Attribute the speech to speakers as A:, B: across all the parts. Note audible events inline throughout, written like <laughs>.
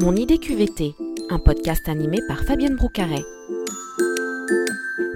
A: Mon idée QVT, un podcast animé par Fabienne Broucaret.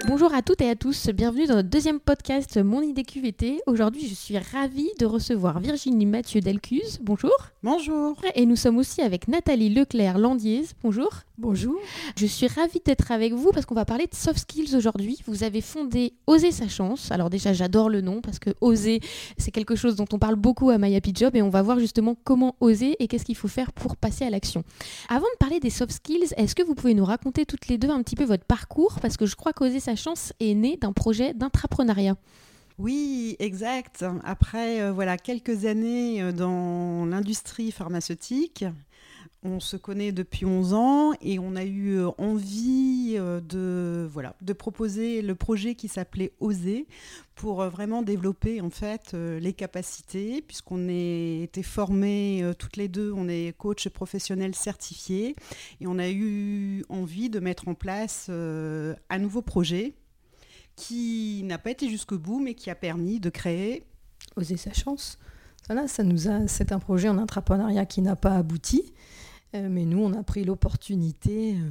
B: Bonjour à toutes et à tous, bienvenue dans notre deuxième podcast Mon idée QVT. Aujourd'hui, je suis ravie de recevoir Virginie Mathieu Delcuse. Bonjour.
C: Bonjour.
B: Et nous sommes aussi avec Nathalie Leclerc-Landiez. Bonjour.
D: Bonjour.
B: Je suis ravie d'être avec vous parce qu'on va parler de soft skills aujourd'hui. Vous avez fondé Oser sa chance. Alors déjà, j'adore le nom parce que oser, c'est quelque chose dont on parle beaucoup à My Happy Job et on va voir justement comment oser et qu'est-ce qu'il faut faire pour passer à l'action. Avant de parler des soft skills, est-ce que vous pouvez nous raconter toutes les deux un petit peu votre parcours? Parce que je crois qu'Oser sa chance est né d'un projet d'intrapreneuriat.
C: Oui, exact. Après euh, voilà quelques années euh, dans l'industrie pharmaceutique, on se connaît depuis 11 ans et on a eu euh, envie de voilà de proposer le projet qui s'appelait Oser pour vraiment développer en fait les capacités puisqu'on est été formés toutes les deux, on est coach professionnel certifié et on a eu envie de mettre en place un nouveau projet qui n'a pas été jusqu'au bout, mais qui a permis de créer.
D: Oser sa chance. Ça nous a. C'est un projet en entrepreneuriat qui n'a pas abouti, euh, mais nous, on a pris l'opportunité euh,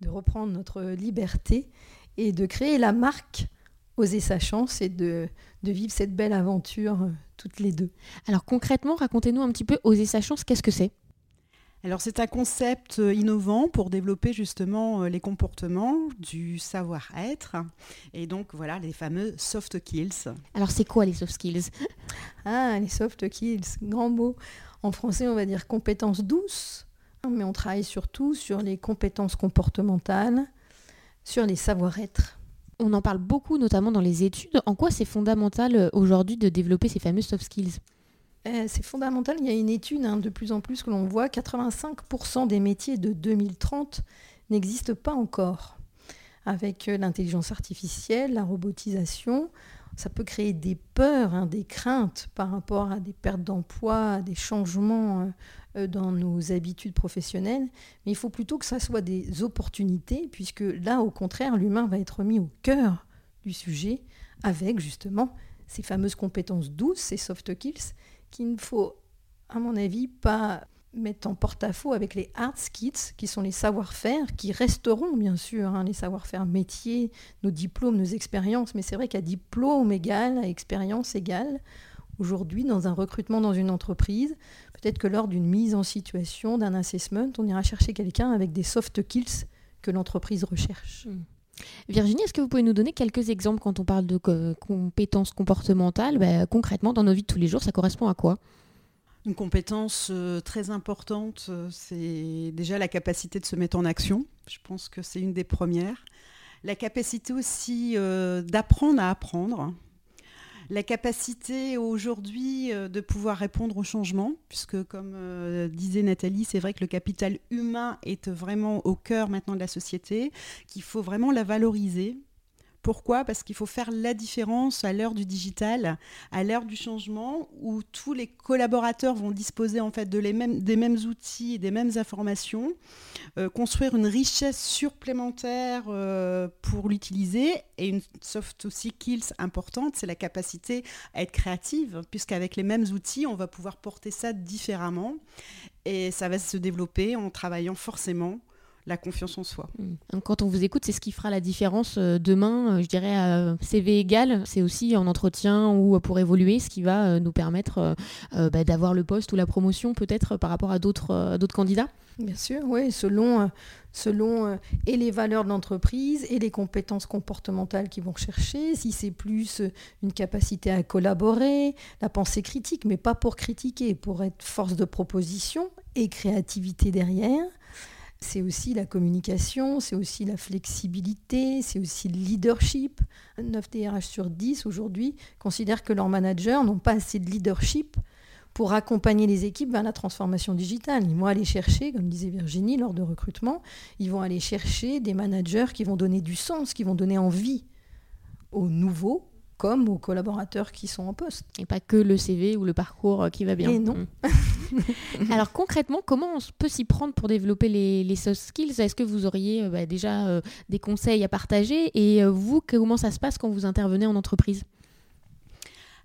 D: de reprendre notre liberté et de créer la marque Oser sa chance et de, de vivre cette belle aventure euh, toutes les deux.
B: Alors concrètement, racontez-nous un petit peu Oser sa chance, qu'est-ce que c'est?
C: Alors c'est un concept euh, innovant pour développer justement euh, les comportements du savoir-être et donc voilà les fameux soft skills.
B: Alors c'est quoi les soft skills?
D: Ah les soft skills, grand mot. En français on va dire compétences douces, mais on travaille surtout sur les compétences comportementales, sur les savoir-être.
B: On en parle beaucoup notamment dans les études. En quoi c'est fondamental euh, aujourd'hui de développer ces fameux soft skills?
D: Eh, c'est fondamental. Il y a une étude hein, de plus en plus que l'on voit, 85% des métiers de 2030 n'existent pas encore. Avec euh, l'intelligence artificielle, la robotisation, ça peut créer des peurs, hein, des craintes par rapport à des pertes d'emploi, à des changements euh, euh, dans nos habitudes professionnelles. Mais il faut plutôt que ça soit des opportunités, puisque là, au contraire, l'humain va être mis au cœur du sujet avec justement ces fameuses compétences douces, ces soft skills, qu'il ne faut, à mon avis, pas mettre en porte-à-faux avec les hard skills, qui sont les savoir-faire, qui resteront bien sûr, hein, les savoir-faire métiers, nos diplômes, nos expériences, mais c'est vrai qu'à diplôme égal, à expérience égale, aujourd'hui, dans un recrutement dans une entreprise, peut-être que lors d'une mise en situation, d'un assessment, on ira chercher quelqu'un avec des soft skills que l'entreprise recherche.
B: Hmm. Virginie, est-ce que vous pouvez nous donner quelques exemples quand on parle de compétences comportementales? Bah, Concrètement, dans nos vies de tous les jours, ça correspond à quoi?
C: Une compétence euh, très importante, euh, c'est déjà la capacité de se mettre en action. Je pense que c'est une des premières. La capacité aussi euh, d'apprendre à apprendre la capacité aujourd'hui de pouvoir répondre au changement, puisque comme disait Nathalie, c'est vrai que le capital humain est vraiment au cœur maintenant de la société, qu'il faut vraiment la valoriser pourquoi? Parce qu'il faut faire la différence à l'heure du digital, à l'heure du changement, où tous les collaborateurs vont disposer en fait des mêmes outils, des mêmes informations, euh, construire une richesse supplémentaire euh, pour l'utiliser. Et une soft skills importante, c'est la capacité à être créative, puisqu'avec les mêmes outils, on va pouvoir porter ça différemment. Et ça va se développer en travaillant forcément la confiance en soi.
B: Mm. Quand on vous écoute, c'est ce qui fera la différence euh, demain, euh, je dirais, à CV égal, c'est aussi en entretien ou pour évoluer, ce qui va euh, nous permettre bah, d'avoir le poste ou la promotion peut-être par rapport à d'autres candidats
D: Bien sûr, oui, selon, selon et les valeurs de l'entreprise et les compétences comportementales qu'ils vont rechercher. Si c'est plus une capacité à collaborer, la pensée critique, mais pas pour critiquer, pour être force de proposition et créativité derrière c'est aussi la communication, c'est aussi la flexibilité, c'est aussi le leadership. 9 DRH sur 10 aujourd'hui considèrent que leurs managers n'ont pas assez de leadership pour accompagner les équipes vers la transformation digitale. Ils vont aller chercher, comme disait Virginie lors de recrutement, ils vont aller chercher des managers qui vont donner du sens, qui vont donner envie aux nouveaux comme aux collaborateurs qui sont en poste.
B: Et pas que le CV ou le parcours qui va bien.
D: Et non.
B: Mm. <laughs> Alors concrètement, comment on peut s'y prendre pour développer les, soft skills? Est-ce que vous auriez euh, bah, déjà euh, des conseils à partager? Et euh, vous, comment ça se passe quand vous intervenez en entreprise?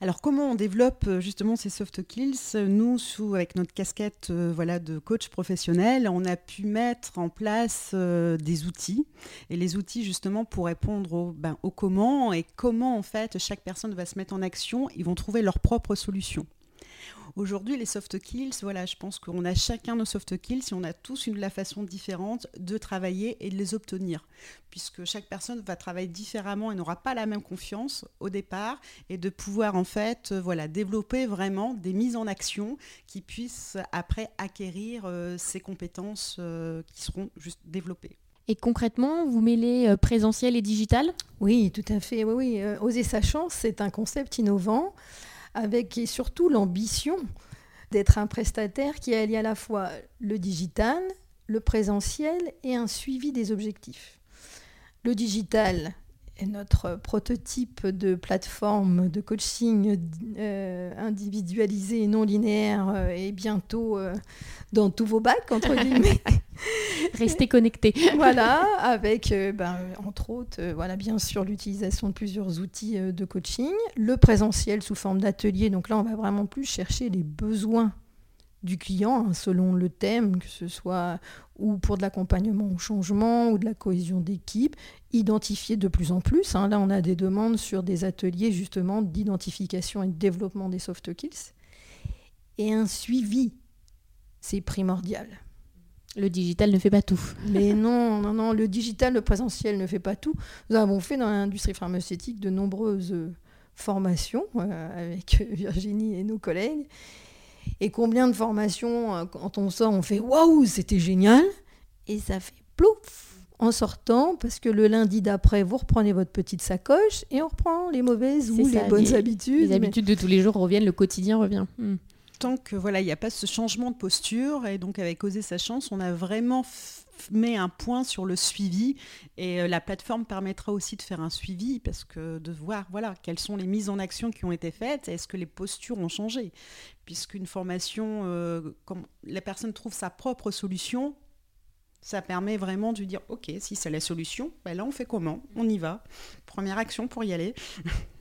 C: Alors comment on développe euh, justement ces soft skills? Nous, avec notre casquette euh, voilà, de coach professionnel, on a pu mettre en place euh, des outils. Et les outils justement pour répondre au, ben, au comment et comment en fait chaque personne va se mettre en action, ils vont trouver leur propre solution. Aujourd'hui, les soft skills, voilà, je pense qu'on a chacun nos soft skills et on a tous une la façon différente de travailler et de les obtenir, puisque chaque personne va travailler différemment et n'aura pas la même confiance au départ, et de pouvoir en fait, euh, voilà, développer vraiment des mises en action qui puissent après acquérir euh, ces compétences euh, qui seront juste développées.
B: Et concrètement, vous mêlez présentiel et digital?
D: Oui, tout à fait. Oui, oui. Oser sa chance, c'est un concept innovant avec et surtout l'ambition d'être un prestataire qui allie à la fois le digital, le présentiel et un suivi des objectifs. Le digital est notre prototype de plateforme de coaching euh, individualisé et non linéaire euh, et bientôt euh, dans tous vos bacs, entre <laughs> guillemets.
B: Restez connectés. <laughs>
D: voilà, avec ben, entre autres, voilà, bien sûr, l'utilisation de plusieurs outils de coaching, le présentiel sous forme d'atelier. Donc là, on va vraiment plus chercher les besoins du client hein, selon le thème, que ce soit ou pour de l'accompagnement au changement ou de la cohésion d'équipe, identifier de plus en plus. Hein. Là, on a des demandes sur des ateliers justement d'identification et de développement des soft skills. Et un suivi, c'est primordial.
B: Le digital ne fait pas tout.
D: Mais <laughs> non, non, non, le digital, le présentiel ne fait pas tout. Nous avons fait dans l'industrie pharmaceutique de nombreuses formations euh, avec Virginie et nos collègues. Et combien de formations, euh, quand on sort, on fait waouh, c'était génial. Et ça fait plouf en sortant, parce que le lundi d'après, vous reprenez votre petite sacoche et on reprend les mauvaises ou les bonnes habitudes.
B: Les habitudes de tous les jours reviennent, le quotidien revient. Hmm.
C: Tant que voilà, il n'y a pas ce changement de posture, et donc avec Oser sa chance, on a vraiment met un point sur le suivi et euh, la plateforme permettra aussi de faire un suivi parce que de voir voilà quelles sont les mises en action qui ont été faites est-ce que les postures ont changé. Puisqu'une formation euh, comme la personne trouve sa propre solution ça permet vraiment de dire ok si c'est la solution ben là on fait comment? On y va. Première action pour y aller <laughs>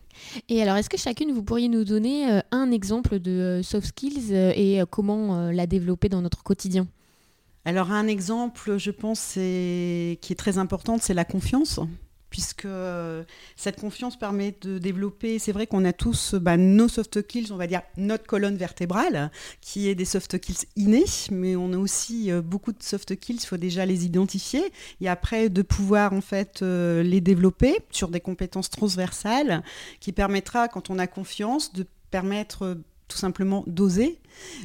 B: Et alors, est-ce que chacune, vous pourriez nous donner euh, un exemple de soft skills et comment la développer dans notre quotidien?
C: Alors un exemple, je pense, qui est très important, c'est la confiance puisque cette confiance permet de développer, c'est vrai qu'on a tous bah, nos soft skills, on va dire notre colonne vertébrale, qui est des soft skills innés, mais on a aussi euh, beaucoup de soft skills, il faut déjà les identifier, et après de pouvoir en fait euh, les développer sur des compétences transversales, qui permettra, quand on a confiance, de permettre tout simplement d'oser,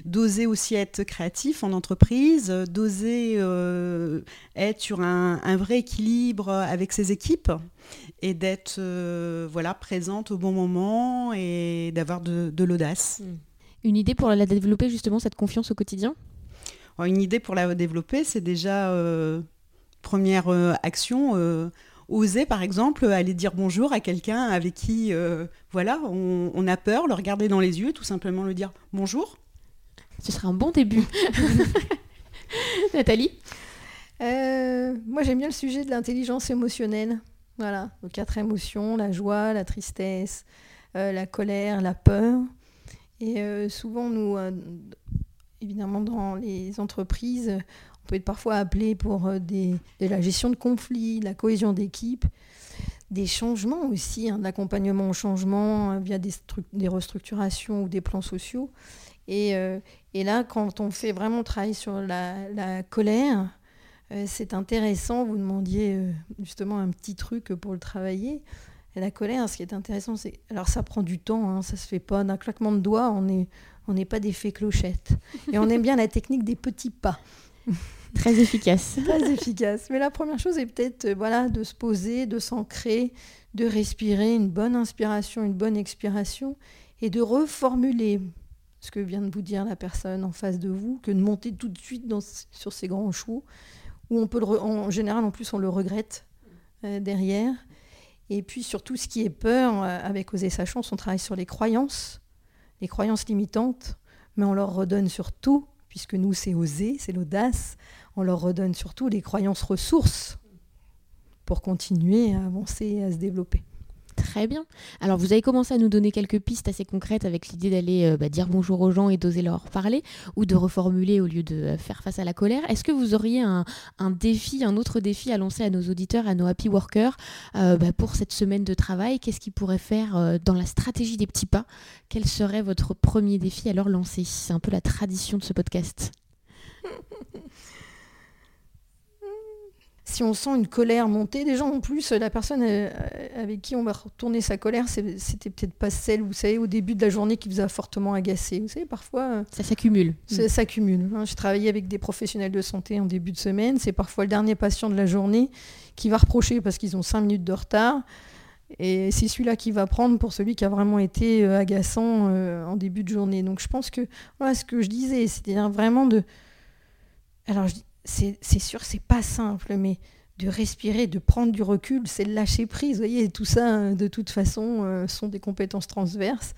C: d'oser aussi être créatif en entreprise, d'oser euh, être sur un, vrai équilibre avec ses équipes et d'être euh, voilà présente au bon moment et d'avoir de, l'audace. Hmm.
B: Une idée pour la développer justement cette confiance au quotidien?
C: Une idée pour la développer, c'est déjà euh, première action oser, par exemple, aller dire bonjour à quelqu'un avec qui, euh, voilà, on, a peur, le regarder dans les yeux, tout simplement le dire bonjour.
B: Ce serait un bon début. <laughs> Nathalie?
D: Euh, Moi, j'aime bien le sujet de l'intelligence émotionnelle. Voilà, donc quatre émotions, la joie, la tristesse, euh, la colère, la peur. Et souvent, nous, évidemment, dans les entreprises, on peut être parfois appelé pour euh, de la gestion de conflits, la cohésion d'équipe, des changements aussi, hein, accompagnement au changement euh, via des, restructurations ou des plans sociaux. Et, euh, là, quand on fait vraiment travailler sur la, colère, c'est intéressant. Vous demandiez justement un petit truc pour le travailler. La colère, ce qui est intéressant, c'est. Alors, ça prend du temps, hein, ça se fait pas d'un claquement de doigts, on n'est on pas des fées clochettes. Et on aime bien la technique des petits pas. <laughs>
B: Très efficace.
D: Très efficace. Mais la première chose est peut-être euh, voilà, de se poser, de s'ancrer, de respirer une bonne inspiration, une bonne expiration et de reformuler ce que vient de vous dire la personne en face de vous, que de monter tout de suite sur ces grands chevaux, où on peut en général en plus on le regrette euh, derrière. Et puis surtout ce qui est peur, euh, avec Oser sa chance, on travaille sur les croyances, les croyances limitantes, mais on leur redonne surtout puisque nous, c'est oser, c'est l'audace. On leur redonne surtout les croyances ressources pour continuer à avancer et à se développer.
B: Très bien. Alors vous avez commencé à nous donner quelques pistes assez concrètes avec l'idée d'aller euh, bah, dire bonjour aux gens et d'oser leur parler ou de reformuler au lieu de euh, faire face à la colère. Est-ce que vous auriez un, défi, un autre défi à lancer à nos auditeurs, à nos happy workers euh, bah, pour cette semaine de travail? Qu'est-ce qu'ils pourraient faire dans la stratégie des petits pas? Quel serait votre premier défi à leur lancer? C'est un peu la tradition de ce podcast. <laughs>
D: si on sent une colère monter, déjà en plus, la personne euh, avec qui on va retourner sa colère, c'était peut-être pas celle, vous savez, au début de la journée qui vous a fortement agacé. Vous savez, parfois... Euh,
B: ça s'accumule.
D: Ça s'accumule. Hein. J'ai travaillé avec des professionnels de santé en début de semaine. C'est parfois le dernier patient de la journée qui va reprocher parce qu'ils ont cinq minutes de retard. Et c'est celui-là qui va prendre pour celui qui a vraiment été euh, agaçant en début de journée. Donc je pense que, voilà ce que je disais, c'est-à-dire vraiment de... Alors je dis c'est sûr, c'est pas simple, mais de respirer, de prendre du recul, c'est lâcher prise. Vous voyez, tout ça, de toute façon, euh, sont des compétences transverses.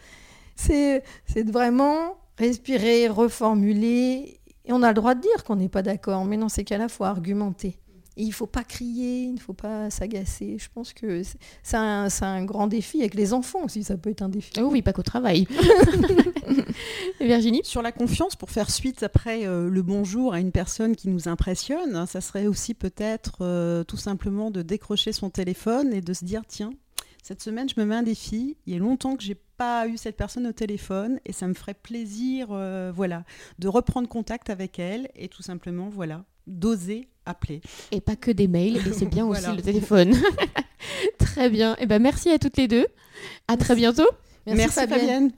D: C'est vraiment respirer, reformuler. Et on a le droit de dire qu'on n'est pas d'accord, mais dans ces cas-là, il faut argumenter il ne faut pas crier, il ne faut pas s'agacer. Je pense que c'est un, grand défi avec les enfants aussi, ça peut être un défi.
B: Oh oui, pas qu'au travail. <laughs> <laughs> Virginie?
C: Sur la confiance, pour faire suite après euh, le bonjour à une personne qui nous impressionne, ça serait aussi peut-être euh, tout simplement de décrocher son téléphone et de se dire tiens, cette semaine, je me mets un défi. Il y a longtemps que j'ai pas eu cette personne au téléphone et ça me ferait plaisir, euh, voilà, de reprendre contact avec elle et tout simplement, voilà, d'oser appeler.
B: Et pas que des mails, et c'est bien <laughs> aussi le téléphone. <laughs> très bien. Et eh ben merci à toutes les deux. À très bientôt.
C: Merci, Fabienne.